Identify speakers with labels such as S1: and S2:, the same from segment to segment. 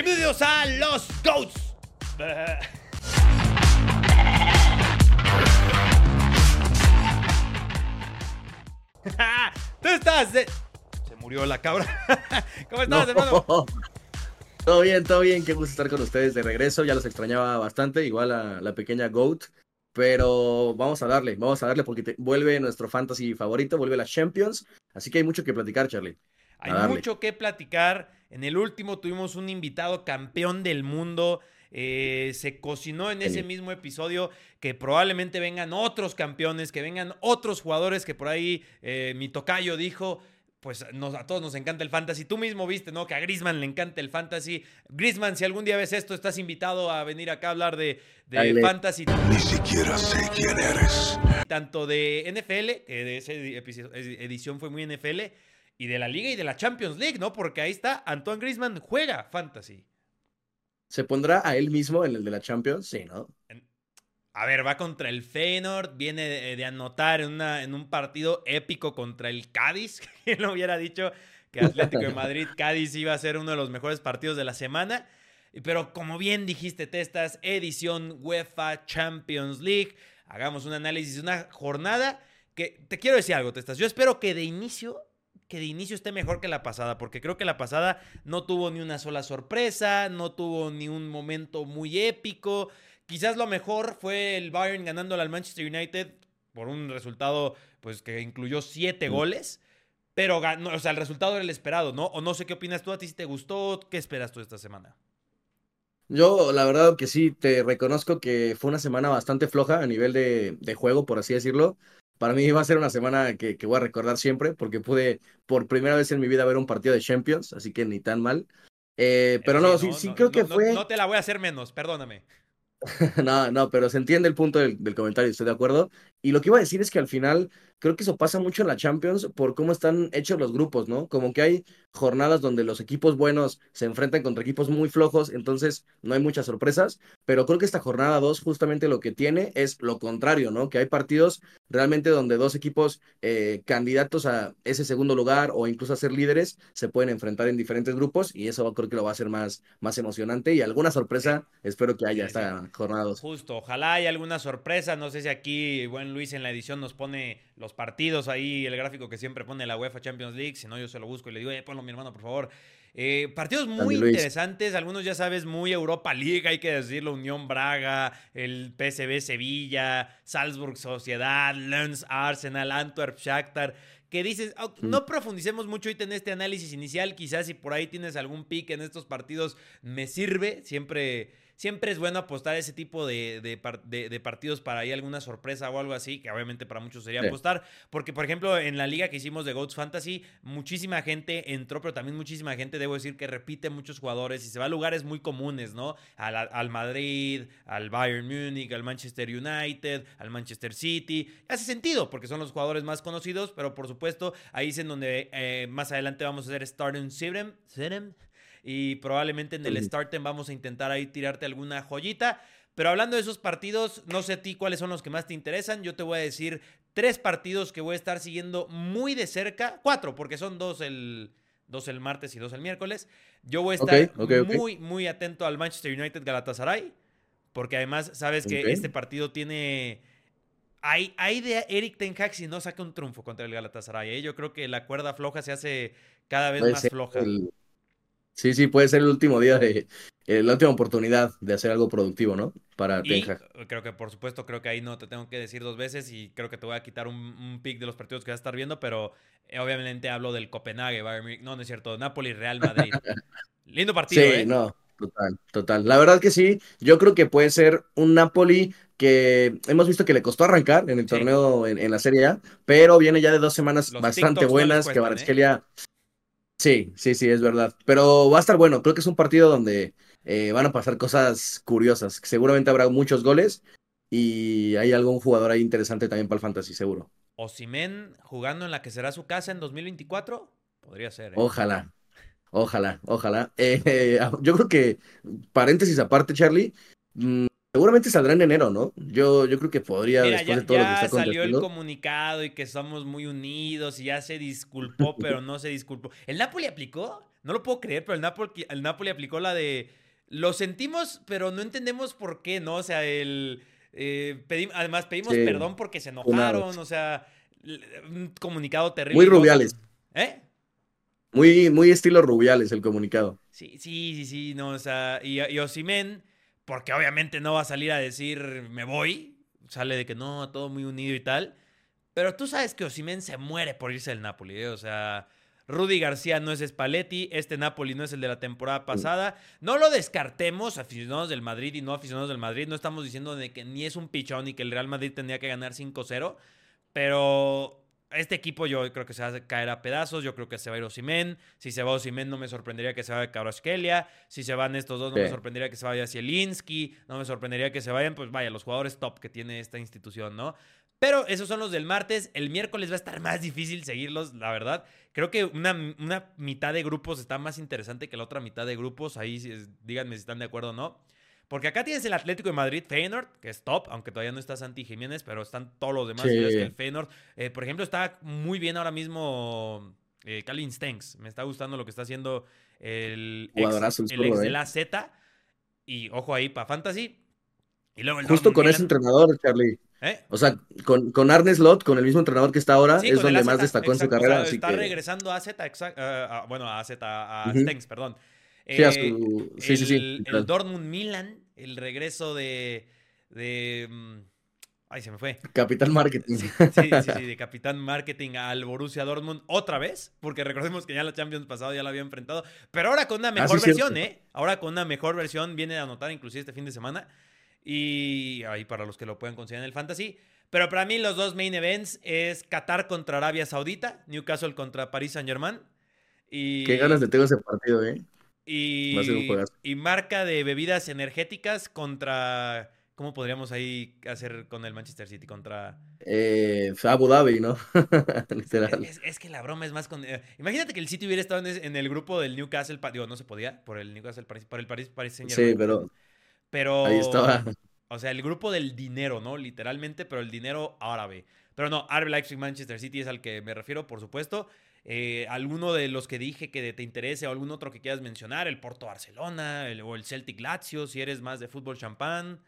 S1: Bienvenidos a los GOATs. Tú estás. de- Se murió la cabra. ¿Cómo estás,
S2: No.
S1: hermano?
S2: Todo bien, todo bien. Qué gusto estar con ustedes de regreso. Ya los extrañaba bastante, igual a la pequeña Goat. Pero vamos a darle, vamos a darle porque te- vuelve nuestro fantasy favorito, vuelve la Champions. Así que hay mucho que platicar, Charlie.
S1: Hay mucho que platicar. En el último tuvimos un invitado campeón del mundo. Eh, se cocinó en ese mismo episodio que probablemente vengan otros campeones, que vengan otros jugadores que por ahí eh, mi tocayo dijo. Pues nos- a todos nos encanta el fantasy. Tú mismo viste, ¿no? Que a Grisman le encanta el fantasy. Grisman, si algún día ves esto, estás invitado a venir acá a hablar de, de fantasy
S3: Ni siquiera sé quién eres.
S1: tanto de NFL, que de esa edición fue muy NFL, y de la Liga y de la Champions League, ¿no? Porque ahí está, Antoine Griezmann juega fantasy.
S2: ¿Se pondrá a él mismo en el de la Champions? Sí, ¿no?
S1: A ver, va contra el Feyenoord, viene de, de anotar en, una, en un partido épico contra el Cádiz. ¿Quién lo hubiera dicho que Atlético de Madrid, Cádiz iba a ser uno de los mejores partidos de la semana? Pero como bien dijiste, Testas, edición UEFA Champions League. Hagamos un análisis, una jornada que te quiero decir algo, Testas. Yo espero que de inicio, que de inicio esté mejor que la pasada, porque creo que la pasada no tuvo ni una sola sorpresa, no tuvo ni un momento muy épico. Quizás lo mejor fue el Bayern ganándole al Manchester United por un resultado pues que incluyó siete
S2: Mm.
S1: goles. Pero ganó, o sea, el resultado era el esperado, ¿no? O no sé qué opinas tú, a ti si te gustó, ¿qué esperas tú esta semana?
S2: Yo, la verdad que sí, te reconozco que fue una semana bastante floja a nivel de, de juego, por así decirlo. Para mí va a ser una semana que, que voy a recordar siempre, porque pude por primera vez en mi vida ver un partido de Champions, así que ni tan mal. Eh, pero no, sí, sí creo que
S1: no-
S2: fue...
S1: No te la voy a hacer menos, perdóname.
S2: No, no, pero se entiende el punto del, del comentario, estoy de acuerdo. Y lo que iba a decir es que al final creo que eso pasa mucho en la Champions por cómo están hechos los grupos, ¿no? Como que hay jornadas donde los equipos buenos se enfrentan contra equipos muy flojos, entonces no hay muchas sorpresas, pero creo que esta jornada 2 justamente lo que tiene es lo contrario, ¿no? Que hay partidos realmente donde dos equipos eh, candidatos a ese segundo lugar o incluso a ser líderes se pueden enfrentar en diferentes grupos y eso creo que lo va a hacer más, más emocionante y alguna sorpresa espero que haya esta jornada 2.
S1: Justo, ojalá haya alguna sorpresa. No sé si aquí, buen Luis, en la edición nos pone los partidos ahí, el gráfico que siempre pone la UEFA Champions League. Si no, yo se lo busco y le digo, eh, ponlo mi hermano, por favor. Eh, partidos muy interesantes, algunos ya sabes, muy Europa League, hay que decirlo, Unión Braga, el PSV Sevilla, Salzburg Sociedad, Lens Arsenal, Antwerp Shakhtar, que dices, "Ah,
S2: Mm.
S1: no profundicemos mucho ahorita en este análisis inicial, quizás si por ahí tienes algún pick en estos partidos, me sirve, siempre... Siempre es bueno apostar ese tipo de, de par- de- de partidos para ahí alguna sorpresa o algo así, que obviamente para muchos sería
S2: Sí.
S1: apostar. Porque, por ejemplo, en la liga que hicimos de Goats Fantasy, muchísima gente entró, pero también muchísima gente, debo decir, que repite muchos jugadores y se va a lugares muy comunes, ¿no? Al, al Madrid, al Bayern Múnich, al Manchester United, al Manchester City. Hace sentido, porque son los jugadores más conocidos, pero por supuesto, ahí es en donde eh, más adelante vamos a hacer Starting Seven. Y probablemente en el
S2: Ujú.
S1: Starten vamos a intentar ahí tirarte alguna joyita. Pero hablando de esos partidos, no sé a ti cuáles son los que más te interesan. Yo te voy a decir tres partidos que voy a estar siguiendo muy de cerca. Cuatro, porque son dos el, dos el martes y dos el miércoles. Yo voy a estar muy, muy atento al Manchester United Galatasaray. Porque además sabes que este partido tiene... Hay, hay de Eric Ten Hag si no saca un triunfo contra el Galatasaray. ¿eh? Yo creo que la cuerda floja se hace cada vez
S2: Puede
S1: más floja.
S2: el- Sí, sí, puede ser el último día de eh, la última oportunidad de hacer algo productivo, ¿no? Para
S1: Y
S2: Ten Hag.
S1: creo que, por supuesto, creo que ahí no te tengo que decir dos veces y creo que te voy a quitar un, un pick de los partidos que vas a estar viendo, pero eh, obviamente hablo del Copenhague, Bayern no, no es cierto, Napoli, Real Madrid. Lindo partido,
S2: Sí,
S1: ¿eh?
S2: no, total, total. La verdad que sí, yo creo que puede ser un Napoli que hemos visto que le costó arrancar en el
S1: Sí.
S2: torneo en, en la Serie A, pero viene ya de dos semanas
S1: Los
S2: bastante
S1: TikToks no
S2: buenas, que
S1: cuestan, ¿eh?
S2: Sí, sí, sí, es verdad. Pero va a estar bueno, creo que es un partido donde eh, van a pasar cosas curiosas. Seguramente habrá muchos goles y hay algún jugador ahí interesante también para el Fantasy, seguro.
S1: Osimen jugando en la que será su casa en 2024, podría ser, ¿eh?
S2: Ojalá, ojalá, ojalá. Eh, yo creo que, paréntesis aparte, Charlie, mm, Seguramente saldrá en enero, ¿no? Yo, yo creo que podría,
S1: Mira,
S2: después
S1: ya,
S2: de todo lo que
S1: ya
S2: está
S1: salió el comunicado y que somos muy unidos y ya se disculpó, pero no se disculpó. ¿El Napoli aplicó? No lo puedo creer, pero el Napoli, el Napoli aplicó la de lo sentimos, pero no entendemos por qué, ¿no? O sea, el eh, además pedimos
S2: Sí,
S1: perdón porque se enojaron, o sea, un comunicado terrible.
S2: Muy Rubiales.
S1: ¿Eh?
S2: Muy, muy estilo Rubiales el comunicado.
S1: Sí, sí, sí, sí, no, o sea, y, y Osimhen, porque obviamente no va a salir a decir me voy, sale de que no, todo muy unido y tal, pero tú sabes que Osimhen se muere por irse del Napoli, ¿eh? o sea, Rudy García no es Spalletti, este Napoli no es el de la temporada pasada, no lo descartemos, aficionados del Madrid y no aficionados del Madrid, no estamos diciendo de que ni es un pichón y que el Real Madrid tendría que ganar 5-0, pero este equipo yo creo que se va a caer a pedazos. Yo creo que se va a ir Osimen. Si se va Osimen, no me sorprendería que se vaya Kvaratskhelia. Si se van estos dos, no me sorprendería que se vaya Zielinski. No me sorprendería que se vayan, pues vaya, los jugadores top que tiene esta institución, ¿no? Pero esos son los del martes. El miércoles va a estar más difícil seguirlos, la verdad. Creo que una, una mitad de grupos está más interesante que la otra mitad de grupos. Ahí díganme si están de acuerdo o no. Porque acá tienes el Atlético de Madrid, Feyenoord, que es top, aunque todavía no está Santi Jiménez, pero están todos los demás.
S2: Sí.
S1: Que el Feyenoord, eh, por ejemplo, está muy bien ahora mismo eh, Calvin Stengs. Me está gustando lo que está haciendo el ex,
S2: el
S1: ex
S2: eh.
S1: de la Z. Y ojo ahí para Fantasy. Y luego el
S2: Justo
S1: Dortmund
S2: con ese entrenador, Charlie.
S1: ¿Eh?
S2: O sea, con, con Arne Slot, con el mismo entrenador que está ahora,
S1: Sí,
S2: es donde más destacó en su
S1: o
S2: carrera.
S1: sea,
S2: así
S1: está
S2: que,
S1: regresando a Z, eh, a- bueno, a Z, a. Stengs, perdón.
S2: Sí,
S1: Eh,
S2: su- sí, sí, sí,
S1: el, el. Dortmund Milan, el regreso de. de mm, ay, se me fue.
S2: Capitán Marketing.
S1: Sí, sí, sí, de capitán marketing al Borussia Dortmund otra vez, porque recordemos que ya la Champions pasado ya la había enfrentado, pero ahora con una mejor
S2: Ah, sí,
S1: versión,
S2: cierto.
S1: ¿eh? Ahora con una mejor versión viene a anotar inclusive este fin de semana y ahí para los que lo puedan considerar en el fantasy. Pero para mí los dos main events es Qatar contra Arabia Saudita, Newcastle contra Paris Saint-Germain y
S2: Qué ganas de tengo ese partido, ¿eh?
S1: Y,
S2: Va a ser un juegazo.
S1: y marca de bebidas energéticas contra ¿cómo podríamos ahí hacer con el Manchester City contra
S2: Eh, Abu Dhabi, ¿no? Literal.
S1: Es, es que la broma es más con. eh, imagínate que el City hubiera estado en, el grupo del Newcastle. Digo, no se podía por el Newcastle por el Paris, Paris Saint
S2: Sí, pero
S1: Pero.
S2: ahí estaba.
S1: O sea, el grupo del dinero, ¿no? Literalmente, pero el dinero árabe. Pero no, RB Leipzig Manchester City es al que me refiero, por supuesto. Eh, alguno de los que dije que te interese o algún otro que quieras mencionar, el Porto Barcelona el- o el Celtic Lazio, si eres más de fútbol champán.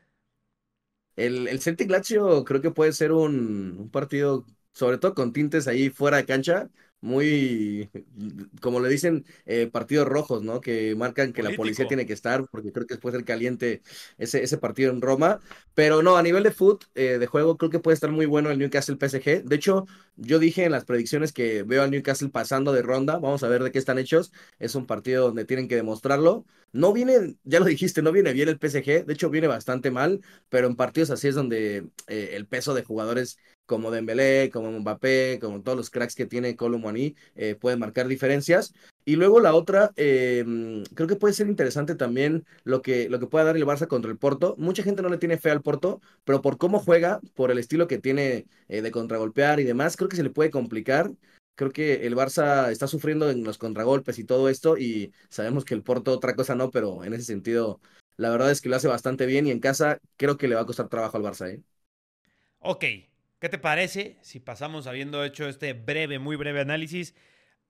S2: El, el Celtic Lazio creo que puede ser un, un partido, sobre todo con tintes ahí fuera de cancha, muy, como le dicen, eh, partidos rojos, ¿no? Que marcan que la policía tiene que estar, porque creo que puede ser caliente ese, ese partido en Roma. Pero no, a nivel de foot, eh, de juego, creo que puede estar muy bueno el Newcastle PSG. De hecho, yo dije en las predicciones que veo al Newcastle pasando de ronda. Vamos a ver de qué están hechos. Es un partido donde tienen que demostrarlo. No viene, ya lo dijiste, no viene bien el PSG. De hecho, viene bastante mal pero en partidos así es donde eh, el peso de jugadores como Dembélé, como Mbappé, como todos los cracks que tiene Colomboani, eh, pueden marcar diferencias. Y luego la otra, eh, creo que puede ser interesante también lo que, lo que pueda dar el Barça contra el Porto. Mucha gente no le tiene fe al Porto, pero por cómo juega, por el estilo que tiene eh, de contragolpear y demás, creo que se le puede complicar. Creo que el Barça está sufriendo en los contragolpes y todo esto, y sabemos que el Porto otra cosa no, pero en ese sentido la verdad es que lo hace bastante bien y en casa creo que le va a costar trabajo al Barça, ¿eh?
S1: Ok, ¿qué te parece si pasamos, habiendo hecho este breve, muy breve análisis,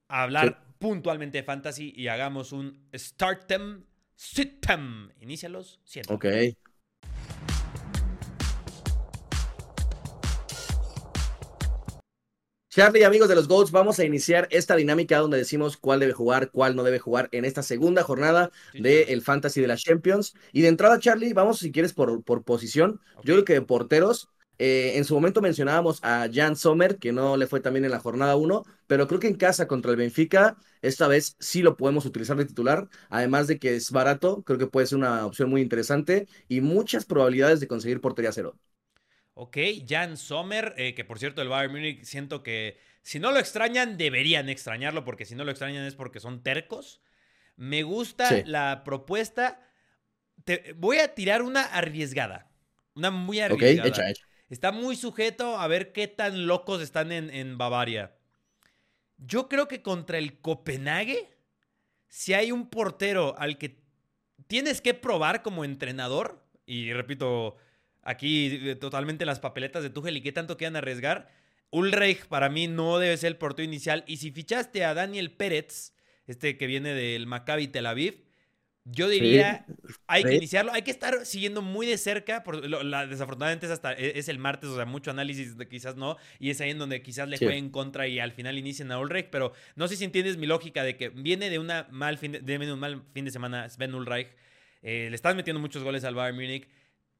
S1: a hablar puntualmente de fantasy y hagamos un Startem Sitem? Inícialos, siento.
S2: Ok. Charlie, amigos de los GOATs, vamos a iniciar esta dinámica donde decimos cuál debe jugar, cuál no debe jugar en esta segunda jornada
S1: Sí,
S2: del. Fantasy de la Champions. Y de entrada, Charlie, vamos si quieres por, por posición. Yo creo que de porteros, eh, en su momento mencionábamos a Jan Sommer, que no le fue también en la jornada 1, pero creo que en casa contra el Benfica, esta vez sí lo podemos utilizar de titular, además de que es barato, creo que puede ser una opción muy interesante y muchas probabilidades de conseguir portería cero.
S1: Ok, Jan Sommer, eh, que por cierto el Bayern Múnich siento que si no lo extrañan, deberían extrañarlo, porque si no lo extrañan es porque son tercos. Me gusta
S2: Sí.
S1: la propuesta. Te, voy a tirar una arriesgada. Una muy
S2: Ok,
S1: arriesgada.
S2: hecha, hecha.
S1: Está muy sujeto a ver qué tan locos están en, Bavaria. Yo creo que contra el Copenhague, si hay un portero al que tienes que probar como entrenador, y repito, aquí eh, totalmente las papeletas de Tuchel y qué tanto quieran arriesgar. Ulreich para mí no debe ser el portero inicial. Y si fichaste a Daniel Pérez, este que viene del Maccabi Tel Aviv, yo diría, hay que iniciarlo, hay que estar siguiendo muy de cerca, por, la, desafortunadamente es, hasta, e, es, el martes, o sea, mucho análisis de quizás no, y es ahí en donde quizás le jueguen en contra y al final inicien a Ulreich, pero no sé si entiendes mi lógica de que viene de, una mal fin de, de un mal fin de semana Sven Ulreich, eh, le estás metiendo muchos goles al Bayern Múnich,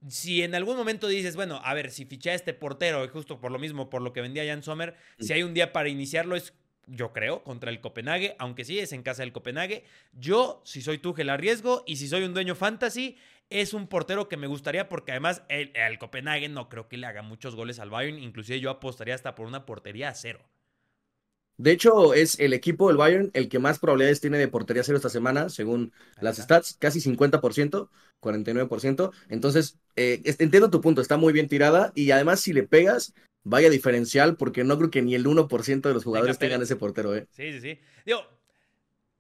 S1: si en algún momento dices, bueno, a ver, si fiché a este portero, justo por lo mismo, por lo que vendía Jan Sommer, si hay un día para iniciarlo, es yo creo, contra el Copenhague, aunque sí es en casa del Copenhague. Yo, si soy tú, la arriesgo y si soy un dueño fantasy, es un portero que me gustaría porque además el, el, Copenhague no creo que le haga muchos goles al Bayern, inclusive yo apostaría hasta por una portería a cero.
S2: De hecho, es el equipo del Bayern el que más probabilidades tiene de portería cero esta semana, según las stats, casi 50%, 49%. Entonces, eh, entiendo tu punto, está muy bien tirada y además si le pegas, vaya diferencial, porque no creo que ni el 1% de los jugadores tengan ese portero, ¿eh?
S1: Sí, sí, sí. Digo,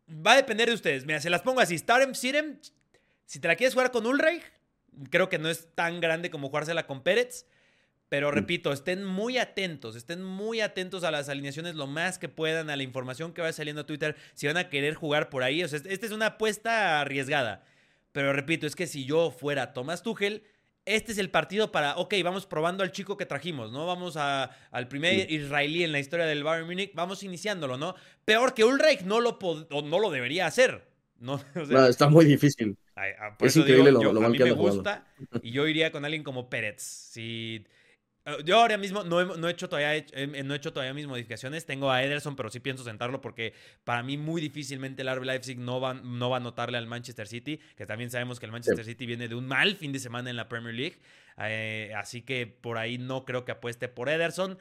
S1: va a depender de ustedes. Mira, se las pongo así. Starem, Sirem, si te la quieres jugar con Ulreich, creo que no es tan grande como jugársela con Pérez. Pero mm. repito, estén muy atentos, estén muy atentos a las alineaciones lo más que puedan, a la información que va saliendo a Twitter, si van a querer jugar por ahí. O sea, esta es una apuesta arriesgada. Pero repito, es que si yo fuera Thomas Tuchel, este es el partido para, ok, vamos probando al chico que trajimos, ¿no? Vamos a, al primer israelí en la historia del Bayern Munich, vamos iniciándolo, ¿no? Peor que Ulreich no lo, no lo debería hacer. No,
S2: está muy difícil.
S1: es increíble lo, lo, a mí me gusta y yo iría con alguien como Pérez. Si yo ahora mismo no he, no he hecho todavía no he hecho todavía mis modificaciones. Tengo a Ederson, pero sí pienso sentarlo porque para mí muy difícilmente el RB Leipzig no va, no va a notarle al Manchester City, que también sabemos que el Manchester City viene de un mal fin de semana en la Premier League. Eh, así que por ahí no creo que apueste por Ederson.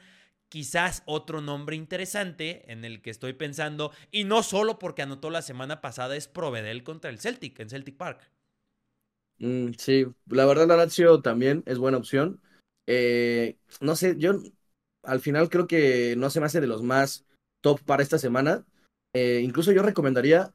S1: Quizás otro nombre interesante en el que estoy pensando, y no solo porque anotó la semana pasada, es Provedel contra el Celtic en Celtic Park.
S2: Mm, sí, la verdad la Lazio también es buena opción. Eh, no sé, yo al final creo que no se me hace de los más top para esta semana. Eh, incluso yo recomendaría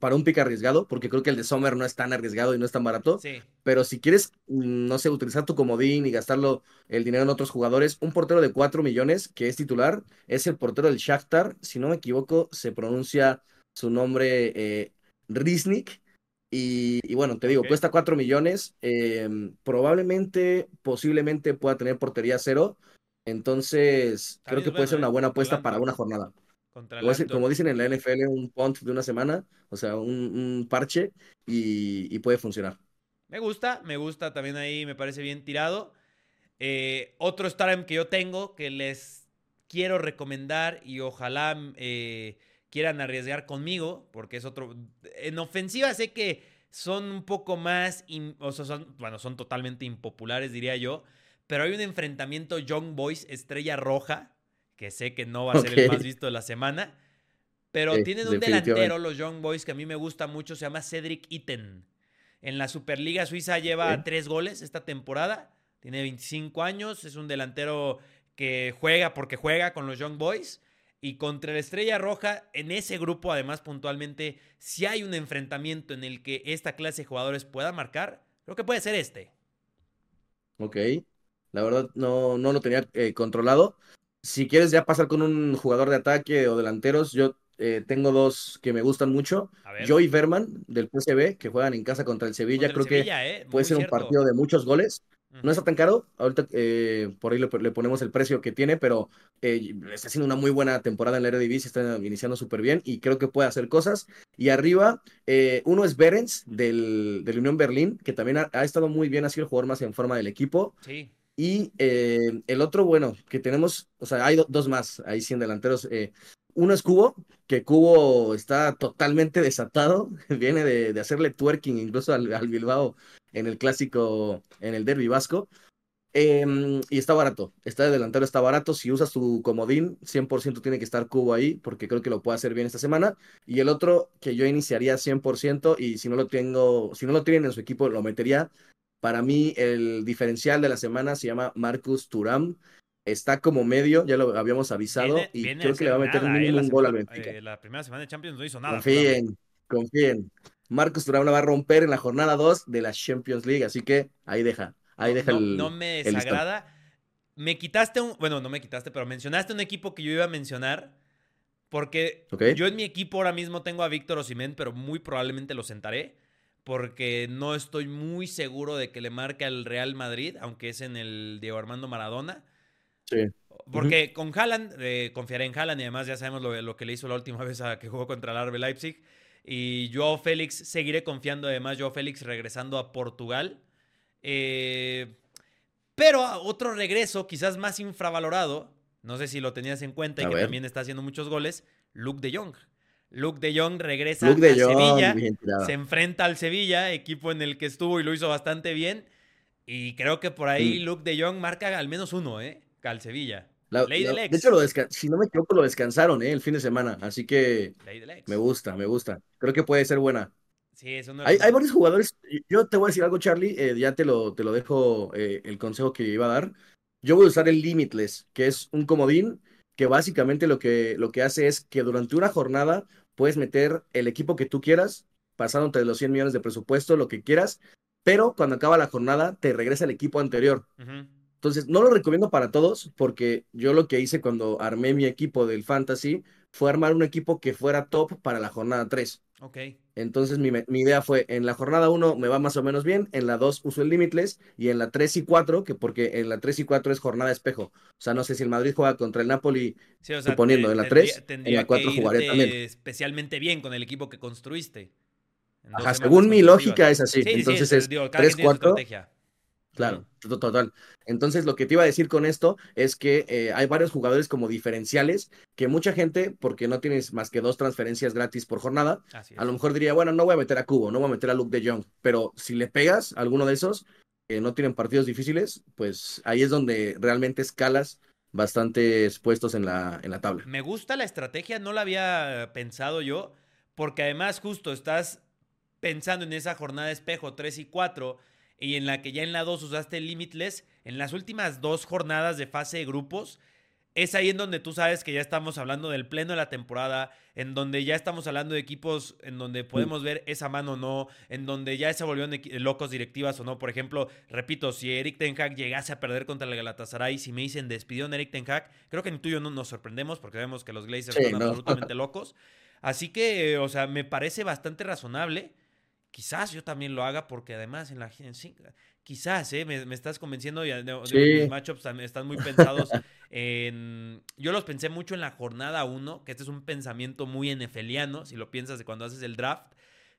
S2: para un pick arriesgado, porque creo que el de Sommer no es tan arriesgado y no es tan barato. Pero si quieres, mm, no sé, utilizar tu comodín y gastarlo el dinero en otros jugadores, un portero de 4 millones que es titular es el portero del Shakhtar. Si no me equivoco, se pronuncia su nombre eh, Riznik. Y, bueno, te digo, cuesta 4 millones. Em, probablemente, posiblemente pueda tener portería cero. Entonces, creo que puede ser una buena apuesta para una jornada. Como, dicen en la NFL, un punt de una semana, o sea, un, parche y, puede funcionar.
S1: Me gusta, me gusta también ahí, me parece bien tirado. Eh, otro Starem que yo tengo que les quiero recomendar y ojalá eh, quieran arriesgar conmigo, porque es otro. En ofensiva sé que son un poco más, o sea, son, bueno, son totalmente impopulares, diría yo, pero hay un enfrentamiento Young Boys Estrella Roja, que sé que no va a ser el más visto de la semana, pero tienen un delantero, los Young Boys, que a mí me gusta mucho, se llama Cedric Itten. En la Superliga Suiza lleva tres goles esta temporada, tiene 25 años, es un delantero que juega porque juega con los Young Boys y contra la Estrella Roja, en ese grupo, además, puntualmente, si hay un enfrentamiento en el que esta clase de jugadores pueda marcar, creo que puede ser este.
S2: Ok. La verdad, no, no lo tenía eh, controlado. Si quieres ya pasar con un jugador de ataque o delanteros, yo eh, tengo dos que me gustan mucho. Joey Verman, del PSV, que juegan en casa contra el Sevilla. creo que eh, puede ser un partido de muchos goles. No está tan caro, ahorita eh, por ahí le, ponemos el precio que tiene, pero eh, está haciendo una muy buena temporada en la Eredivisie, está iniciando súper bien y creo que puede hacer cosas. Y arriba, eh, uno es Berens del, del, Unión Berlín, que también ha, estado muy bien, ha sido el jugador más en forma del equipo.
S1: Sí.
S2: Y el otro, bueno, que tenemos, o sea, hay dos más ahí 100 delanteros. Uno es Cubo, que Cubo está totalmente desatado, viene de, hacerle twerking incluso al, al Bilbao en el clásico, en el derby vasco. Em, y está barato, está de delantero, está barato. Si usas tu comodín, 100% tiene que estar Cubo ahí, porque creo que lo puede hacer bien esta semana. Y el otro que yo iniciaría 100%, y si no lo tengo, si no lo tienen en su equipo, lo metería. Para mí, el diferencial de la semana se llama Marcus Turam. Está como medio, ya lo habíamos avisado, y creo que le va a meter un,
S1: eh,
S2: gol al Benfica.
S1: Eh, la primera semana de Champions no hizo nada.
S2: Confíen, confíen. Marcos Thuram la va a romper en la jornada 2 de la Champions League, así que ahí deja, ahí deja
S1: no,
S2: el
S1: no me desagrada. Me quitaste un. Bueno, no me quitaste, pero mencionaste un equipo que yo iba a mencionar. Porque yo en mi equipo ahora mismo tengo a Víctor Osimhen, pero muy probablemente lo sentaré. Porque no estoy muy seguro de que le marque al Real Madrid, aunque es en el Diego Armando Maradona.
S2: Sí.
S1: Porque con Haaland, eh, confiaré en Haaland y además ya sabemos lo, lo que le hizo la última vez a que jugó contra el RB Leipzig. Y Joao Félix, seguiré confiando además Joao Félix regresando a Portugal. Eh, pero otro regreso, quizás más infravalorado, no sé si lo tenías en cuenta y
S2: A
S1: que
S2: ver.
S1: también está haciendo muchos goles, Luke de Jong. Luke de Jong regresa
S2: Luke de
S1: a
S2: Jong,
S1: Sevilla, se enfrenta al Sevilla, equipo en el que estuvo y lo hizo bastante bien. Y creo que por ahí
S2: Mm.
S1: Luke de Jong marca al menos uno, ¿eh? Al Sevilla.
S2: La-
S1: Ley
S2: la-
S1: del ex.
S2: de hecho, lo si no me equivoco, lo descansaron ¿eh? el fin de semana, así que
S1: Ley del ex.
S2: me gusta, me gusta. Creo que puede ser buena.
S1: Sí, es uno de
S2: Hay, hay varios jugadores. Yo te voy a decir algo, Charlie. eh, ya te lo, te lo dejo eh, el consejo que iba a dar. Yo voy a usar el Limitless, que es un comodín que básicamente lo que, lo que hace es que durante una jornada puedes meter el equipo que tú quieras, pasando entre los 100 millones de presupuesto, lo que quieras, pero cuando acaba la jornada te regresa el equipo anterior.
S1: Ujú.
S2: Entonces, no lo recomiendo para todos porque yo lo que hice cuando armé mi equipo del Fantasy fue armar un equipo que fuera top para la jornada 3.
S1: Ok.
S2: Entonces mi, mi idea fue, en la jornada 1 me va más o menos bien, en la 2 uso el Limitless y en la 3 y 4, que porque en la 3 y 4 es jornada espejo. O sea, no sé si el Madrid juega contra el Napoli,
S1: Sí, o sea,
S2: Suponiendo,
S1: te-
S2: en la
S1: tendría-
S2: 3, en la 4
S1: que
S2: jugaré también.
S1: especialmente bien con el equipo que construiste.
S2: Ajá, según mi lógica es así.
S1: Sí, sí,
S2: Entonces
S1: es-
S2: es
S1: digo, cada
S2: 3,
S1: quien tiene su
S2: 4,
S1: estrategia.
S2: Claro, to- total. Entonces, lo que te iba a decir con esto es que eh, hay varios jugadores como diferenciales que mucha gente, porque no tienes más que dos transferencias gratis por jornada, a lo mejor diría, bueno, no voy a meter a Cubo, no voy a meter a Luke de Jong, pero si le pegas a alguno de esos que no tienen partidos difíciles, pues ahí es donde realmente escalas bastantes puestos en la, en la tabla.
S1: Me gusta la estrategia, no la había pensado yo, porque además justo estás pensando en esa jornada espejo 3 y 4 y en la que ya en la 2 usaste Limitless, en las últimas dos jornadas de fase de grupos, es ahí en donde tú sabes que ya estamos hablando del pleno de la temporada, en donde ya estamos hablando de equipos en donde podemos ver esa mano o no, en donde ya se volvieron locos directivas o no. Por ejemplo, repito, si Eric Ten Hag llegase a perder contra el Galatasaray, si me dicen despidió a Eric Ten Hag, creo que ni tú y yo no nos sorprendemos porque vemos que los Glazers
S2: Sí, no.
S1: absolutamente locos. Así que, o sea, me parece bastante razonable. Quizás yo también lo haga porque además en la sí, quizás, ¿eh? Me, me estás convenciendo y digo,
S2: Sí.
S1: mis matchups están muy pensados en... Yo los pensé mucho en la jornada 1, que este es un pensamiento muy nefeliano, si lo piensas de cuando haces el draft,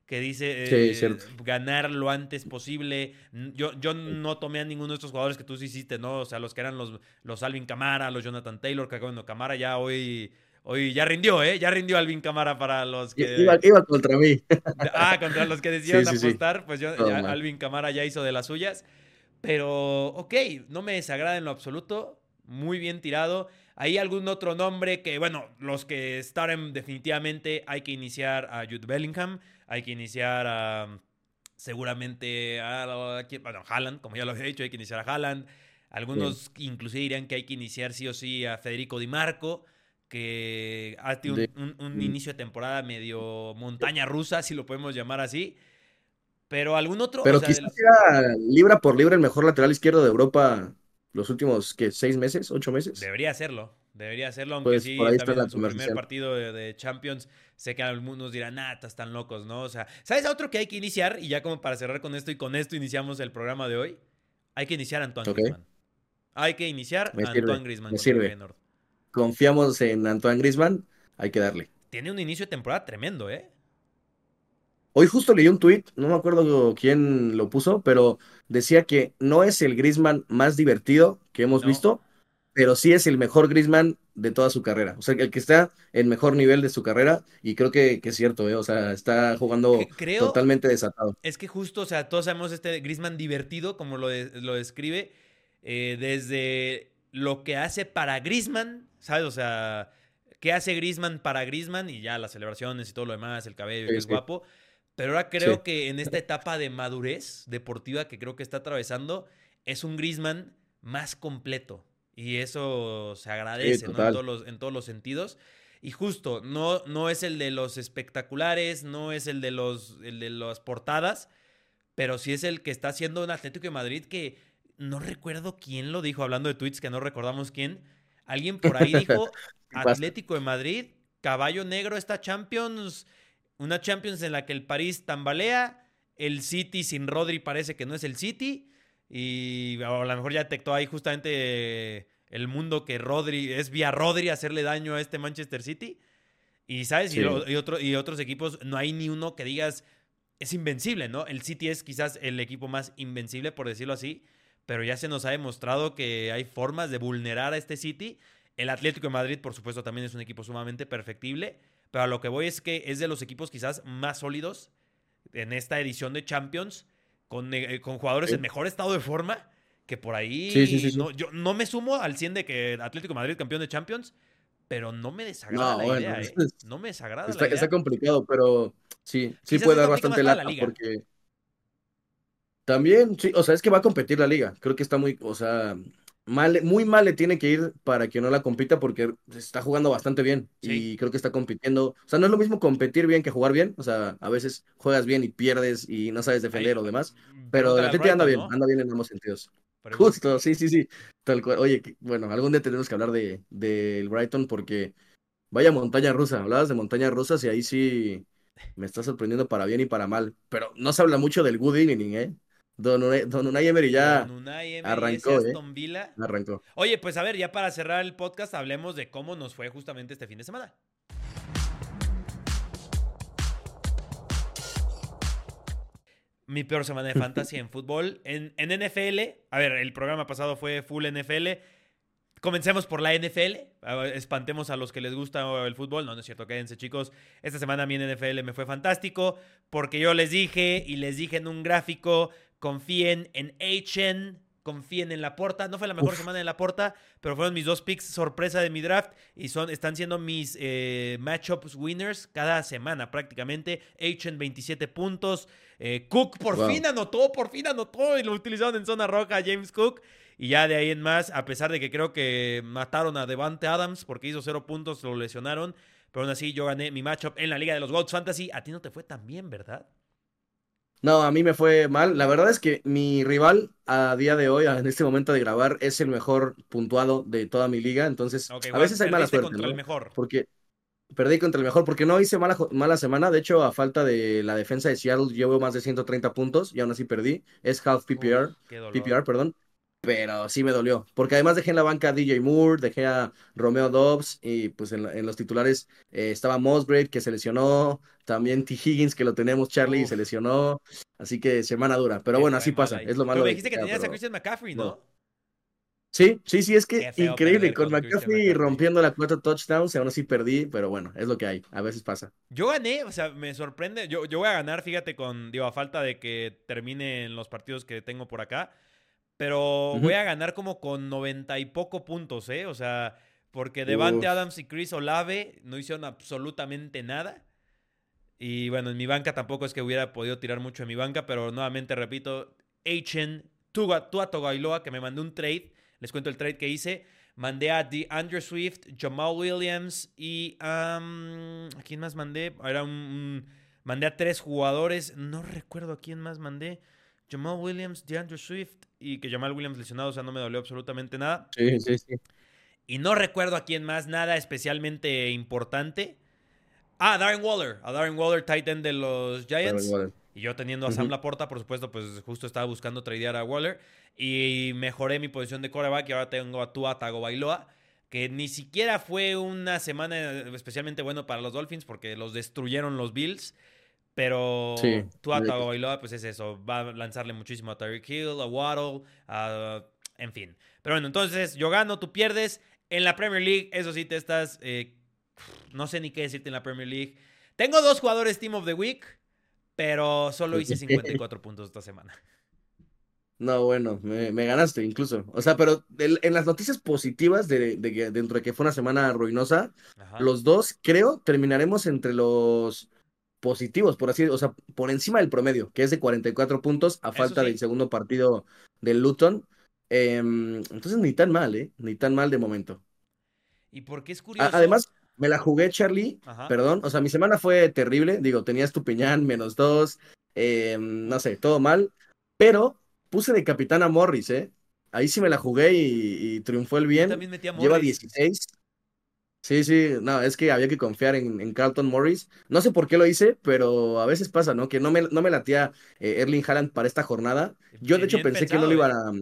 S1: que dice eh, ganar lo antes posible. Yo, yo no tomé a ninguno de estos jugadores que tú sí hiciste, ¿no? O sea, los que eran los, los Alvin Camara, los Jonathan Taylor, que bueno, Camara ya hoy... Hoy ya rindió, ¿eh? Ya rindió Alvin Camara para los que...
S2: Iba, iba contra mí.
S1: Ah, contra los que decidieron
S2: Sí, sí, sí.
S1: apostar, pues yo, ya. Alvin Camara ya hizo de las suyas. Pero, ok, no me desagrada en lo absoluto. Muy bien tirado. ¿Hay algún otro nombre que, bueno, los que están definitivamente hay que iniciar a Jude Bellingham, hay que iniciar a seguramente a, a- bueno, Haaland, como ya lo había dicho, hay que iniciar a Haaland. Algunos inclusive dirían que hay que iniciar sí o sí a Federico Di Marco, que ha tenido un, un- un
S2: mm.
S1: inicio de temporada medio montaña rusa, si lo podemos llamar así. Pero algún otro,
S2: Pero
S1: o sea,
S2: quizás libra por libra el mejor lateral izquierdo de Europa los últimos, ¿qué? ¿Seis meses? ¿Ocho meses?
S1: Debería hacerlo, debería hacerlo, aunque
S2: Pues,
S1: sí,
S2: por ahí está
S1: también en su primer partido de, de Champions, sé que algunos dirán, ah, están locos, ¿no? O sea, ¿sabes a otro que hay que iniciar? Y ya como para cerrar con esto y con esto iniciamos el programa de hoy, hay que iniciar a Antoine
S2: Ok.
S1: Griezmann. Hay que iniciar a Antoine Griezmann.
S2: me sirve. Confiamos en Antoine Griezmann, hay que darle.
S1: Tiene un inicio de temporada tremendo, ¿eh?
S2: Hoy justo leí un tuit, no me acuerdo quién lo puso, pero decía que no es el Griezmann más divertido que hemos
S1: No.
S2: visto, pero sí es el mejor Griezmann de toda su carrera. O sea, el que está en mejor nivel de su carrera, y creo que, que es cierto, ¿eh? O sea, está jugando
S1: Creo,
S2: totalmente desatado.
S1: Es que justo, o sea, todos sabemos este Griezmann divertido, como lo, de- lo describe, eh, desde lo que hace para Griezmann, ¿sabes? O sea, qué hace Griezmann para Griezmann y ya las celebraciones y todo lo demás, el cabello,
S2: Sí,
S1: que es
S2: sí.
S1: guapo. Pero ahora creo
S2: Sí.
S1: que en esta etapa de madurez deportiva que creo que está atravesando, es un Griezmann más completo. Y eso se agradece, ¿no? En
S2: total.
S1: todos, los, en todos los sentidos. Y justo, no, no es el de los espectaculares, no es el de, los, el de las portadas, pero sí es el que está haciendo un Atlético de Madrid que no recuerdo quién lo dijo, hablando de tweets que no recordamos quién. Alguien por ahí dijo Atlético de Madrid, caballo negro esta Champions, una Champions en la que el París tambalea, el City sin Rodri parece que no es el City y a lo mejor ya detectó ahí justamente el mundo que Rodri es vía Rodri hacerle daño a este Manchester City. Y sabes, y, y, y otros equipos, no hay ni uno que digas es invencible, ¿no? El City es quizás el equipo más invencible, por decirlo así, pero ya se nos ha demostrado que hay formas de vulnerar a este City. El Atlético de Madrid, por supuesto, también es un equipo sumamente perfectible, pero a lo que voy es que es de los equipos quizás más sólidos en esta edición de Champions, con, eh, con jugadores en mejor estado de forma, que por ahí no, yo no me sumo al 100 de que Atlético de Madrid campeón de Champions, pero no me desagrada la idea, ¿eh? No me desagrada
S2: está,
S1: la idea.
S2: Está complicado, pero sí, sí puede dar bastante lata porque también, sí, o sea, es que va a competir la liga. Creo que está muy, o sea, mal, muy mal le tiene que ir para que no la compita porque está jugando bastante bien y creo que está compitiendo. O sea, no es lo mismo competir bien que jugar bien. O sea, a veces juegas bien y pierdes y no sabes defender o demás. Pero la gente anda bien, anda bien en ambos sentidos. Justo, sí, sí, sí. Tal cual. Oye, bueno, algún día tenemos que hablar de del Brighton porque vaya montaña rusa. Hablabas de montañas rusas y ahí sí me está sorprendiendo para bien y para mal. Pero no se habla mucho del good evening, ¿eh? Don Unai, Emery ya arrancó, ¿eh? Arrancó.
S1: Oye, pues a ver, ya para cerrar el podcast, hablemos de cómo nos fue justamente este fin de semana. Mi peor semana de fantasy en fútbol. En, en NFL, a ver, el programa pasado fue full NFL. Comencemos por la NFL. Espantemos a los que les gusta el fútbol. No, no es cierto, quédense chicos. Esta semana a mí en NFL me fue fantástico porque yo les dije y les dije en un gráfico confíen en Hn, confíen en la porta. No fue la mejor semana en la porta, pero fueron mis dos picks sorpresa de mi draft y son, están siendo mis eh, matchups winners cada semana prácticamente. Hn 27 puntos. Eh, Cook por fin anotó, por fin anotó y lo utilizaron en zona roja James Cook. Y ya de ahí en más, a pesar de que creo que mataron a Devante Adams porque hizo cero puntos, lo lesionaron. Pero aún así yo gané mi matchup en la Liga de los Goats Fantasy. A ti no te fue tan bien, ¿verdad?
S2: No, a mí me fue mal. La verdad es que mi rival a día de hoy, en este momento de grabar, es el mejor puntuado de toda mi liga. Entonces, a veces hay mala suerte.
S1: contra el mejor.
S2: Porque perdí contra el mejor, porque no hice mala, mala semana. De hecho, a falta de la defensa de Seattle, llevo más de 130 puntos y aún así perdí. Es half PPR, PPR, perdón pero sí me dolió, porque además dejé en la banca a DJ Moore, dejé a Romeo Dobbs y pues en, los titulares eh, estaba Mosgrave que se lesionó, también T. Higgins que lo tenemos, Charlie se lesionó, así que semana dura, pero bueno, así pasa, es lo malo.
S1: Pero me dijiste que tenías a Christian McCaffrey, ¿no?
S2: Sí, sí, sí, es que increíble, con, McCaffrey rompiendo la cuatro touchdowns, aún así perdí, pero bueno, es lo que hay, a veces pasa.
S1: Yo gané, o sea, me sorprende, yo, yo voy a ganar, fíjate, con, digo, a falta de que terminen los partidos que tengo por acá, pero voy a ganar como con noventa y poco puntos, ¿eh? O sea, porque Devante Adams y Chris Olave no hicieron absolutamente nada. Y bueno, en mi banca tampoco es que hubiera podido tirar mucho en mi banca, pero nuevamente repito, Hn, Tua, Tua Togailoa, que me mandó un trade. Les cuento el trade que hice. Mandé a Andrew Swift, Jamal Williams y ¿a quién más mandé? Era un, mandé a tres jugadores. No recuerdo a quién más mandé. Jamal Williams, DeAndre Swift y que Jamal Williams lesionado, o sea, no me dolió absolutamente nada.
S2: Sí, sí, sí.
S1: Y no recuerdo a quién más, nada especialmente importante. Ah, Darren Waller, a Darren Waller, tight end de los Giants. Y yo teniendo a Sam Laporta, por supuesto, pues justo estaba buscando tradear a Waller. Y mejoré mi posición de coreback y ahora tengo a Tua Tagovailoa, que ni siquiera fue una semana especialmente bueno para los Dolphins porque los destruyeron los Bills. Pero sí, Tua Tagovailoa, pues es eso. Va a lanzarle muchísimo a Tyreek Hill, a Waddle, a, en fin. Pero bueno, entonces yo gano, tú pierdes. En la Premier League, eso sí, te estás. Eh, no sé ni qué decirte en la Premier League. Tengo dos jugadores Team of the Week, pero solo hice 54 puntos esta semana.
S2: No, bueno, me, ganaste incluso. O sea, pero en las noticias positivas de, de, dentro de que fue una semana ruinosa, los dos creo terminaremos entre los positivos, por así decirlo, o sea, por encima del promedio, que es de 44 puntos a falta del segundo partido del Luton. Em, entonces, ni tan mal, ¿eh? Ni tan mal de momento.
S1: Y porque es curioso.
S2: además, Me la jugué, Charlie,
S1: Ajá.
S2: perdón. O sea, mi semana fue terrible. Digo, tenías tu Peñán menos dos, eh, no sé, todo mal. Pero puse de capitán a Morris, ¿eh? Ahí sí me la jugué y, y triunfó el bien. Lleva
S1: Morris.
S2: 16. Sí, sí, no, es que había que confiar en, en Carlton Morris. No sé por qué lo hice, pero a veces pasa, ¿no? Que no me, no me latía eh, Erling Haaland para esta jornada. Yo, de hecho, pensé que no lo
S1: ¿eh?
S2: iban a.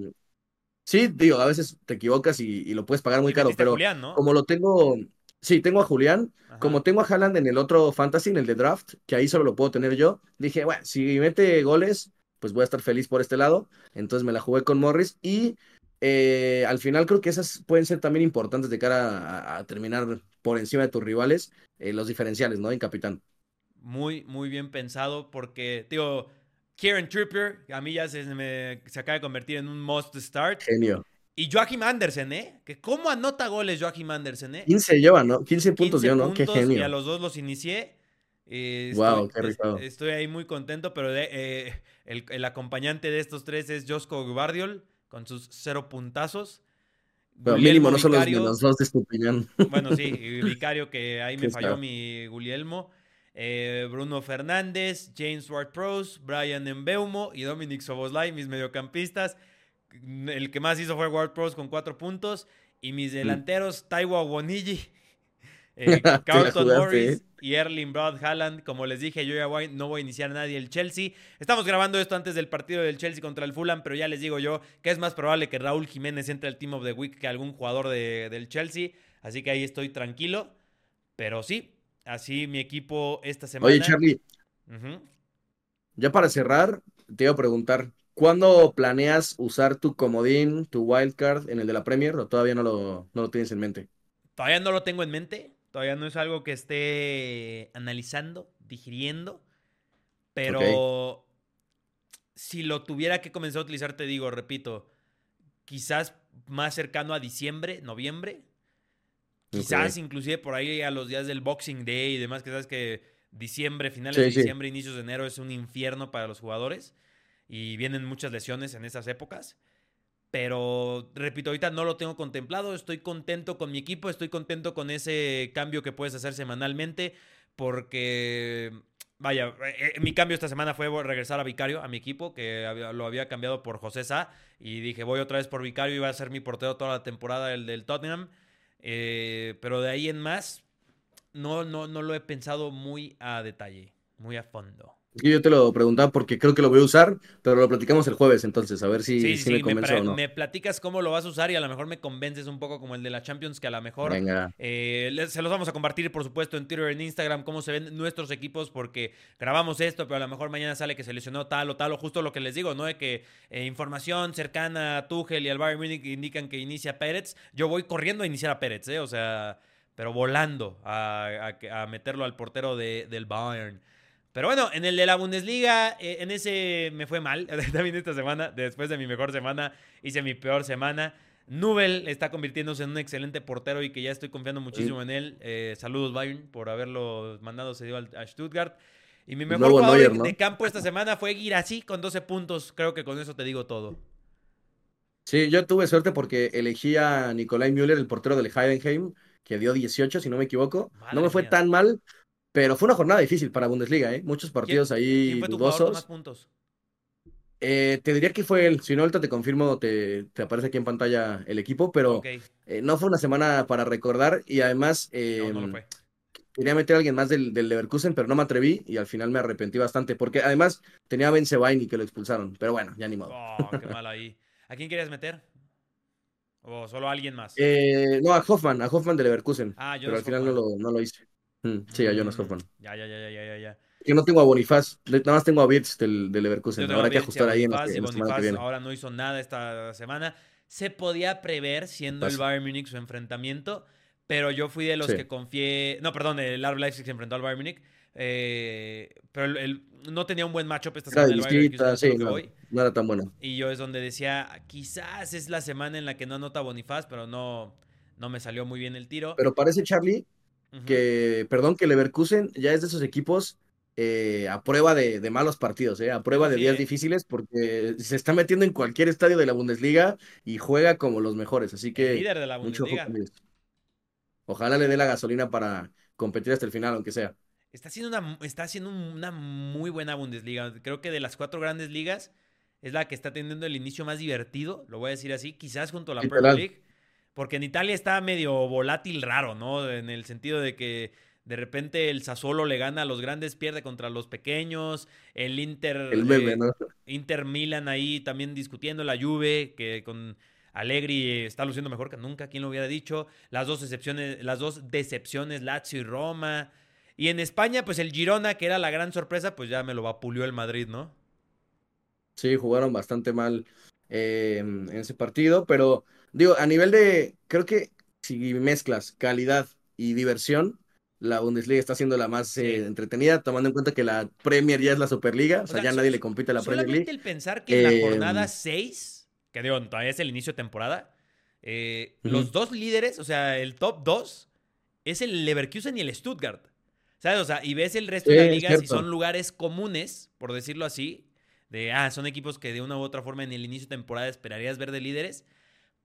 S2: Sí, digo, a veces te equivocas y, y lo puedes pagar muy caro, pero
S1: Julián, ¿no?
S2: como lo tengo. Sí, tengo a Julián.
S1: Ajá.
S2: Como tengo a Haaland en el otro Fantasy, en el de Draft, que ahí solo lo puedo tener yo, dije, bueno, si mete goles, pues voy a estar feliz por este lado. Entonces me la jugué con Morris y eh, al final creo que esas pueden ser también importantes de cara a, a terminar por encima de tus rivales, eh, los diferenciales, ¿no? En capitán.
S1: Muy, muy bien pensado porque, digo, Kieran Trippier, a mí ya se, me, se acaba de convertir en un must start.
S2: Genio.
S1: Y Joachim Andersen, ¿eh? Que cómo anota goles Joachim Andersen, ¿eh?
S2: 15 lleva, ¿no? 15 puntos
S1: 15
S2: yo, ¿no? Qué
S1: puntos, Y a
S2: genio.
S1: los dos los inicié. Eh, estoy,
S2: qué
S1: es- estoy ahí muy contento, pero de- eh, el, el acompañante de estos tres es Josko Guardiol con sus cero puntazos.
S2: Pero
S1: Guglielmo
S2: mínimo no son los
S1: Vicario,
S2: menos dos de Estupiñán.
S1: Bueno, sí, Vicario, que ahí me falló
S2: está.
S1: mi Guglielmo. Eh, Bruno Fernández, James Ward-Prowse, Brian Mbeumo y Dominic Soboslai, mis mediocampistas. El que más hizo fue Ward-Prowse con cuatro puntos. Y mis
S2: Mm.
S1: delanteros, Taiwo Bonigi, eh, Carlton Morris y Erling Broad Haaland. Como les dije, yo ya voy- no voy a iniciar a nadie el Chelsea. Estamos grabando esto antes del partido del Chelsea contra el Fulham, pero ya les digo yo que es más probable que Raúl Jiménez entre al Team of the Week que algún jugador de- del Chelsea. Así que ahí estoy tranquilo. Pero sí, así mi equipo esta semana.
S2: Oye, Charlie, ya para cerrar, te iba a preguntar, ¿cuándo planeas usar tu comodín, tu wildcard en el de la Premier o todavía no lo, no lo tienes en mente?
S1: Todavía no lo tengo en mente. Todavía no es algo que esté analizando, digiriendo. Pero si lo tuviera que comenzar a utilizar, te digo, repito, quizás más cercano a diciembre, noviembre. Quizás
S2: Ok.
S1: inclusive por ahí a los días del Boxing Day y demás, que sabes que diciembre, finales
S2: Sí,
S1: de
S2: sí.
S1: diciembre, inicios de enero es un infierno para los jugadores. Y vienen muchas lesiones en esas épocas. Pero, repito, ahorita no lo tengo contemplado. Estoy contento con mi equipo, estoy contento con ese cambio que puedes hacer semanalmente. Porque, vaya, eh, eh, mi cambio esta semana fue regresar a Vicario, a mi equipo, que lo había cambiado por José Sá. Y dije, voy otra vez por Vicario y va a ser mi portero toda la temporada, el del Tottenham. Eh, pero de ahí en más, no, no, no lo he pensado muy a detalle, muy a fondo.
S2: Yo te lo preguntaba porque creo que lo voy a usar, pero lo platicamos el jueves, entonces, a ver si,
S1: Sí,
S2: si
S1: sí,
S2: me
S1: me,
S2: convence
S1: pra-
S2: o no.
S1: me platicas cómo lo vas a usar y a lo mejor me convences un poco como el de la Champions, que a lo mejor eh, se los vamos a compartir, por supuesto, en Twitter, en Instagram, cómo se ven nuestros equipos, porque grabamos esto, pero a lo mejor mañana sale que se lesionó tal o tal, o justo lo que les digo, ¿no? De que eh, información cercana a Tuchel y al Bayern Munich indican que inicia Pérez. Yo voy corriendo a iniciar a Pérez, ¿eh? O sea, pero volando a, a- a meterlo al portero de- del Bayern. Pero bueno, en el de la Bundesliga, eh, en ese me fue mal. También esta semana, después de mi mejor semana, hice mi peor semana. Nubel está convirtiéndose en un excelente portero y que ya estoy confiando muchísimo en él. Eh, saludos, Bayern, por haberlo mandado cedido al- a Stuttgart. Y mi mejor jugador
S2: Neuer,
S1: de,
S2: ¿no?
S1: de campo esta semana fue Girassi con 12 puntos. Creo que con eso te digo todo.
S2: Sí, yo tuve suerte porque elegí a Nicolai Müller, el portero del Heidenheim, que dio 18, si no me equivoco.
S1: Madre
S2: no me fue
S1: mía.
S2: tan mal, pero fue una jornada difícil para Bundesliga, ¿eh? Muchos partidos ahí
S1: ¿Quién fue tu jugador con más
S2: dudosos.
S1: puntos?
S2: Eh, te diría que fue él, si no, ahorita te confirmo, te, te aparece aquí en pantalla el equipo, pero eh, no fue una semana para recordar y además eh,
S1: no, no lo fue.
S2: quería meter a alguien más del, del Leverkusen, pero no me atreví y al final me arrepentí bastante, porque además tenía a Ben Sebaini que lo expulsaron, pero bueno, ya ni modo.
S1: Oh, qué mal ahí. ¿A quién querías meter? ¿O solo a alguien más?
S2: Eh, no, a Hoffman, a Hoffman de Leverkusen,
S1: ah,
S2: pero al final no lo, no lo hice. Sí, a Jonas Hoffman.
S1: Ya, ya, ya, ya, ya, ya.
S2: Que no tengo a Bonifaz, nada más tengo a Wirtz del, del Leverkusen.
S1: Yo
S2: Habrá que ajustar ahí en la, en la semana que viene.
S1: ahora no hizo nada esta semana. Se podía prever, siendo el Bayern Múnich su enfrentamiento, pero yo fui de los
S2: Sí.
S1: que confié... No, perdón, el RB Leipzig se enfrentó al Bayern Múnich, eh, pero el- el- no tenía un buen matchup esta semana
S2: de
S1: el Bayern,
S2: sí, no era tan bueno.
S1: Y yo es donde decía, quizás es la semana en la que no anota Bonifaz, pero no, no me salió muy bien el tiro.
S2: Pero parece, Charlie, Que, perdón, que Leverkusen ya es de esos equipos eh, a prueba de, de malos partidos, eh, a prueba de
S1: sí,
S2: días difíciles, porque se está metiendo en cualquier estadio de la Bundesliga y juega como los mejores. Así
S1: El
S2: que
S1: líder de la Bundesliga.
S2: Ojalá le dé la gasolina para competir hasta el final, aunque sea.
S1: Está haciendo una, está haciendo una muy buena Bundesliga. Creo que de las cuatro grandes ligas es la que está teniendo el inicio más divertido, lo voy a decir así, quizás junto a la Premier League, porque en Italia está medio volátil raro, ¿no? En el sentido de que de repente el Sassuolo le gana a los grandes, pierde contra los pequeños, el Inter
S2: el eh,
S1: Inter Milan ahí también discutiendo la Juve que con Allegri está luciendo mejor que nunca, quién lo hubiera dicho. Las dos excepciones, las dos decepciones Lazio y Roma. Y en España, pues el Girona, que era la gran sorpresa, pues ya me lo vapuleó el Madrid, ¿no?
S2: Sí, jugaron bastante mal eh, en ese partido, pero digo, a nivel de, creo que si mezclas calidad y diversión, la Bundesliga está siendo la más eh, entretenida, tomando en cuenta que la Premier ya es la Superliga, o, sea, ya nadie le compite a la Premier League.
S1: el pensar que en la jornada 6, em, que digo, todavía es el inicio de temporada, eh, los dos líderes, o sea, el top 2, es el Leverkusen y el Stuttgart. ¿Sabes? O sea, y ves el resto de las ligas y son lugares comunes, por decirlo así, de, ah, son equipos que de una u otra forma en el inicio de temporada esperarías ver de líderes,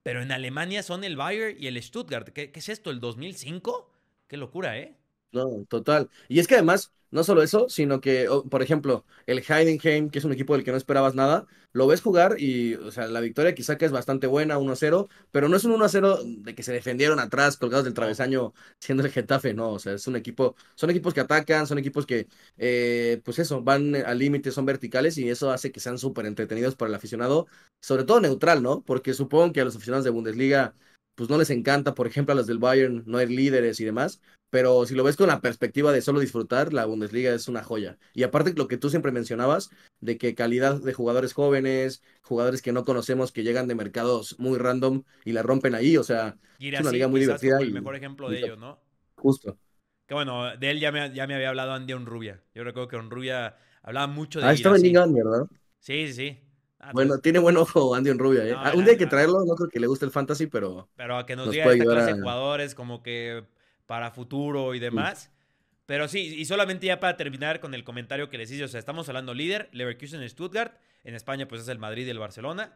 S1: pero en Alemania son el Bayern y el Stuttgart. ¿Qué, qué es esto, el 2005? Qué locura, ¿eh?
S2: No, total. Y es que además, no solo eso, sino que, por ejemplo, el Heidenheim, que es un equipo del que no esperabas nada, lo ves jugar y, o sea, la victoria quizá que es bastante buena, 1-0, pero no es un 1-0 de que se defendieron atrás, colgados del travesaño, siendo el Getafe, no, o sea, es un equipo, son equipos que atacan, son equipos que, eh, pues eso, van al límite, son verticales y eso hace que sean súper entretenidos para el aficionado, sobre todo neutral, ¿no? Porque supongo que a los aficionados de Bundesliga pues no les encanta, por ejemplo, a los del Bayern no hay líderes y demás, pero si lo ves con la perspectiva de solo disfrutar, la Bundesliga es una joya. Y aparte lo que tú siempre mencionabas, de que calidad de jugadores jóvenes, jugadores que no conocemos, que llegan de mercados muy random y la rompen ahí, o sea, es una liga muy divertida.
S1: el mejor ejemplo de ello, ¿no?
S2: Justo.
S1: Que bueno, de él ya me, ya me había hablado Andy Onrubia. Yo recuerdo que Onrubia hablaba mucho de
S2: Ah, estaba en Liga, ¿verdad?
S1: Sí, sí, sí.
S2: Ah, bueno, tiene buen ojo Andy Rubia, ¿eh? Ah, un día hay que traerlo, no creo que le guste el fantasy, pero.
S1: Pero a que nos, diga esta clase de jugadores como que para futuro y demás. Pero sí, y solamente ya para terminar con el comentario que les hice, o sea, estamos hablando líder, Leverkusen Stuttgart, en España pues es el Madrid y el Barcelona,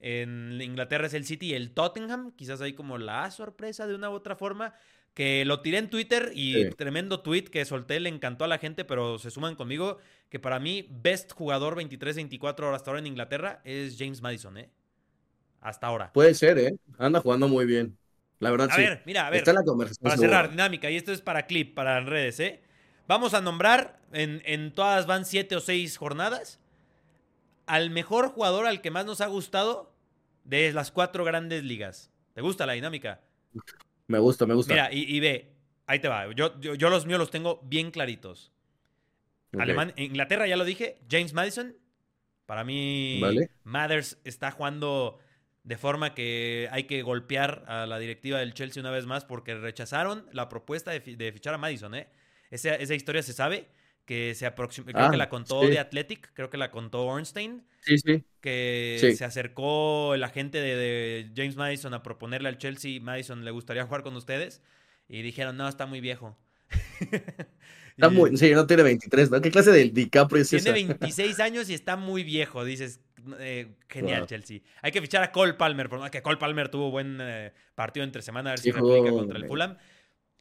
S1: en Inglaterra es el City y el Tottenham, quizás ahí como la sorpresa de una u otra forma, que lo tiré en Twitter y tremendo tweet que solté, le encantó a la gente, pero se suman conmigo, que para mí, best jugador 23-24 horas hasta ahora en Inglaterra es James Madison, ¿eh? Hasta ahora.
S2: Puede ser, ¿eh? Anda jugando muy bien. La verdad,
S1: a ver, mira, a ver. Está la conversación para cerrar, dinámica, y esto es para clip, para redes, ¿eh? Vamos a nombrar, en, en todas van siete o seis jornadas, al mejor jugador al que más nos ha gustado de las cuatro grandes ligas. ¿Te gusta la dinámica?
S2: Me gusta, me gusta.
S1: Mira, y, ve, ahí te va. Yo, yo, los míos los tengo bien claritos. Inglaterra, ya lo dije. James Madison. Para mí, Mathers está jugando de forma que hay que golpear a la directiva del Chelsea una vez más porque rechazaron la propuesta de, fichar a Madison. ¿eh? Esa, esa historia se sabe que se aproximó, creo que ah, la contó de Athletic, creo que la contó Ornstein.
S2: Sí, sí.
S1: Que se acercó el agente de, James Madison a proponerle al Chelsea, Madison le gustaría jugar con ustedes. Y dijeron, no, está muy viejo.
S2: Está muy, sí, no tiene 23, ¿no? ¿Qué clase de DiCaprio es
S1: Tiene 26 años y está muy viejo, dices. Eh, genial, Chelsea. Hay que fichar a Cole Palmer, por que Cole Palmer tuvo buen eh, partido entre semana, a ver si replica contra el Fulham.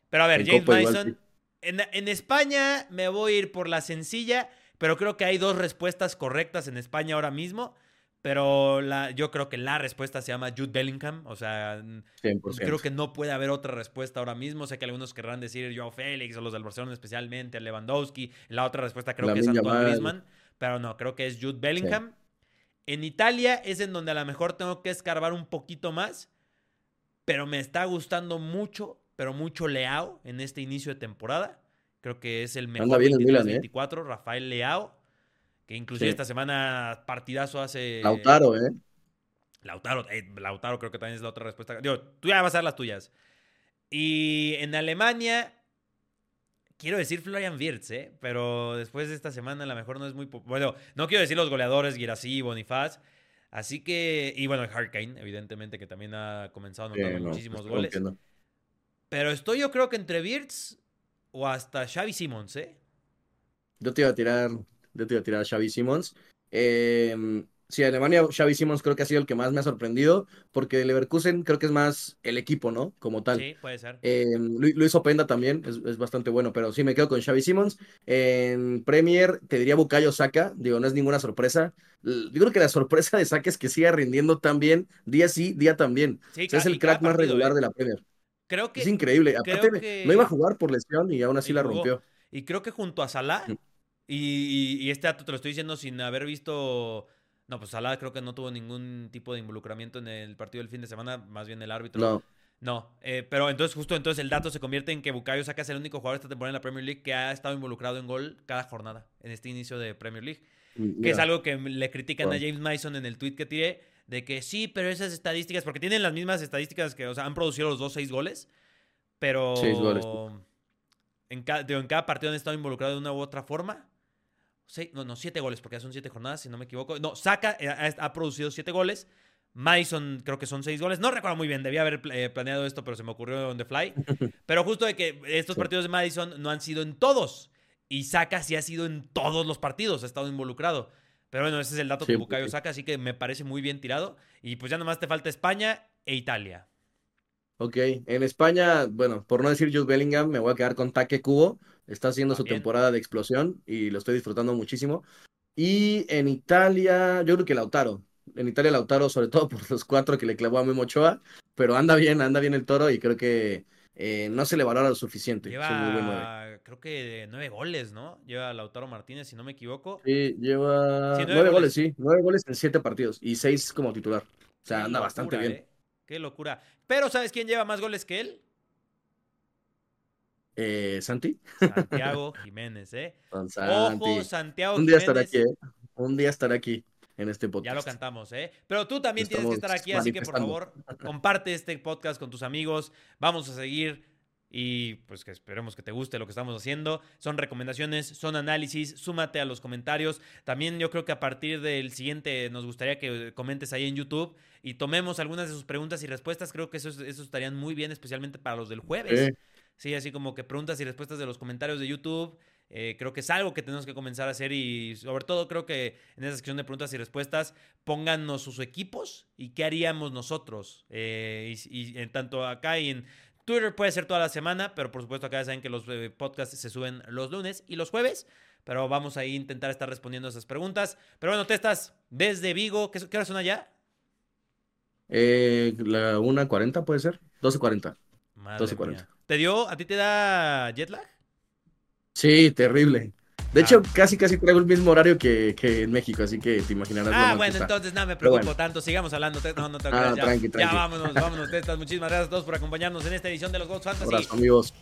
S1: Pero a ver, James Madison en, España me voy a ir por la sencilla, pero creo que hay dos respuestas correctas en España ahora mismo. Pero la, yo creo que la respuesta se llama Jude Bellingham. O sea, creo que no puede haber otra respuesta ahora mismo. Sé que algunos querrán decir Joao Félix o los del Barcelona especialmente, Lewandowski. La otra respuesta creo que es Antoine Griezmann. Pero no, creo que es Jude Bellingham. En Italia es en donde a lo mejor tengo que escarbar un poquito más. Pero me está gustando mucho pero mucho Leao en este inicio de temporada. Creo que es el mejor 23-24, ¿eh? Rafael Leao, que inclusive esta semana partidazo hace...
S2: Lautaro, ¿eh?
S1: Lautaro, eh, Lautaro creo que también es la otra respuesta. Digo, tú ya vas a dar las tuyas. Y en Alemania, quiero decir Florian Wirtz, ¿eh? Pero después de esta semana a lo mejor no es muy... Bueno, no quiero decir los goleadores, Girassi, Bonifaz. Así que... Y bueno, Kane, evidentemente, que también ha comenzado a anotar muchísimos goles. Pero estoy yo creo que entre Birds o hasta Xavi Simmons, ¿eh?
S2: Yo te iba a tirar, yo te iba a tirar a Xavi Simmons. Em, Sí, Alemania, Xavi Simons creo que ha sido el que más me ha sorprendido, porque Leverkusen creo que es más el equipo, ¿no? Como tal.
S1: Sí, puede ser.
S2: Eh, Lu- Luis Openda también es, es bastante bueno, pero sí me quedo con Xavi Simons. En Premier te diría Bukayo Saka, digo, no es ninguna sorpresa. Yo creo que la sorpresa de Saka es que siga rindiendo tan bien, día sí, día también.
S1: Sí,
S2: O sea, es el crack más regular
S1: ¿eh?
S2: de la Premier.
S1: Creo que
S2: Es increíble. Aparte,
S1: que-
S2: no iba a jugar por lesión y aún así
S1: Y
S2: la rompió.
S1: Y creo que junto a Salah, y, y- y este dato te lo estoy diciendo sin haber visto. No, pues Salah creo que no tuvo ningún tipo de involucramiento en el partido del fin de semana, más bien el árbitro.
S2: No,
S1: No, eh, pero entonces justo entonces el dato se convierte en que Bukayo Saka es el único jugador esta temporada en la Premier League que ha estado involucrado en gol cada jornada en este inicio de Premier League. Que es algo que le critican a. James Mason en el tweet que tiré, de que sí, pero esas estadísticas, porque tienen las mismas estadísticas que, o sea, han producido los dos seis goles, pero
S2: Seis goles.
S1: en, cada, digo, en cada partido han estado involucrados de una u otra forma. Seis, no, no, siete goles, porque ya son siete jornadas, si no me equivoco. No, Saka eh, ha, ha producido siete goles. Mason creo que son seis goles. No recuerdo muy bien, debía haber eh, planeado esto, pero se me ocurrió on the fly. Pero justo de que estos partidos de Madison no han sido en todos. Y Saka sí ha sido en todos los partidos, ha estado involucrado. Pero bueno, ese es el dato
S2: Sí,
S1: con Bukayo
S2: sí.
S1: Saka, así que me parece muy bien tirado. Y pues ya nomás te falta España e Italia.
S2: Ok, en España, bueno, por no decir Jude Bellingham, me voy a quedar con Taque Cubo. Está haciendo su temporada de explosión y lo estoy disfrutando muchísimo. Y en Italia, yo creo que Lautaro. En Italia, Lautaro, sobre todo por los cuatro que le clavó a Memo Ochoa, pero anda bien, anda bien el toro y creo que eh, no se le valora lo suficiente. Muy.
S1: Lleva, creo que nueve goles, ¿no? Lleva Lautaro Martínez, si no me equivoco.
S2: Sí, lleva
S1: Sí, nueve
S2: nueve
S1: goles.
S2: goles, sí, nueve goles en siete partidos y seis como titular. O sea,
S1: Qué
S2: anda bastante bien.
S1: ¿eh? Qué locura. Pero ¿sabes quién lleva más goles que él?
S2: Eh, Santi,
S1: Santiago Jiménez, ¿eh?
S2: Santi.
S1: Ojo, Santiago
S2: Un día
S1: Jiménez.
S2: estará aquí, ¿eh? Un día estará aquí en este podcast.
S1: Ya lo cantamos, ¿eh? Pero tú también tienes que estar aquí, así que por favor, comparte este podcast con tus amigos. Vamos a seguir y pues que esperemos que te guste lo que estamos haciendo. Son recomendaciones, son análisis, súmate a los comentarios. También yo creo que a partir del siguiente nos gustaría que comentes ahí en YouTube y tomemos algunas de sus preguntas y respuestas. Creo que eso, eso estarían muy bien, especialmente para los del jueves.
S2: Sí.
S1: Sí, así como que preguntas y respuestas de los comentarios de YouTube. Eh, creo que es algo que tenemos que comenzar a hacer y sobre todo creo que en esa sección de preguntas y respuestas pónganos sus equipos y qué haríamos nosotros. Eh, y, y en tanto acá y en Twitter puede ser toda la semana, pero por supuesto acá ya saben que los eh, podcasts se suben los lunes y los jueves. Pero vamos a intentar estar respondiendo esas preguntas. Pero bueno, Testas, desde Vigo, ¿qué, qué hora son allá?
S2: Eh, la 1.40 puede ser, 12.40.
S1: Madre
S2: 12:40.
S1: mía. ¿Te dio, a ti te da jet lag?
S2: Sí, terrible. De
S1: Ah.
S2: hecho, casi casi traigo el mismo horario que, que en México, así que te imaginarás
S1: Ah, bueno,
S2: está.
S1: entonces no me preocupo
S2: bueno.
S1: tanto. Sigamos hablando. No, no te
S2: Ah,
S1: ya,
S2: tranqui,
S1: ya
S2: tranqui.
S1: vámonos, vámonos, Testas. Muchísimas gracias a todos por acompañarnos en esta edición de los Goats Fantasy.
S2: Abrazo, amigos.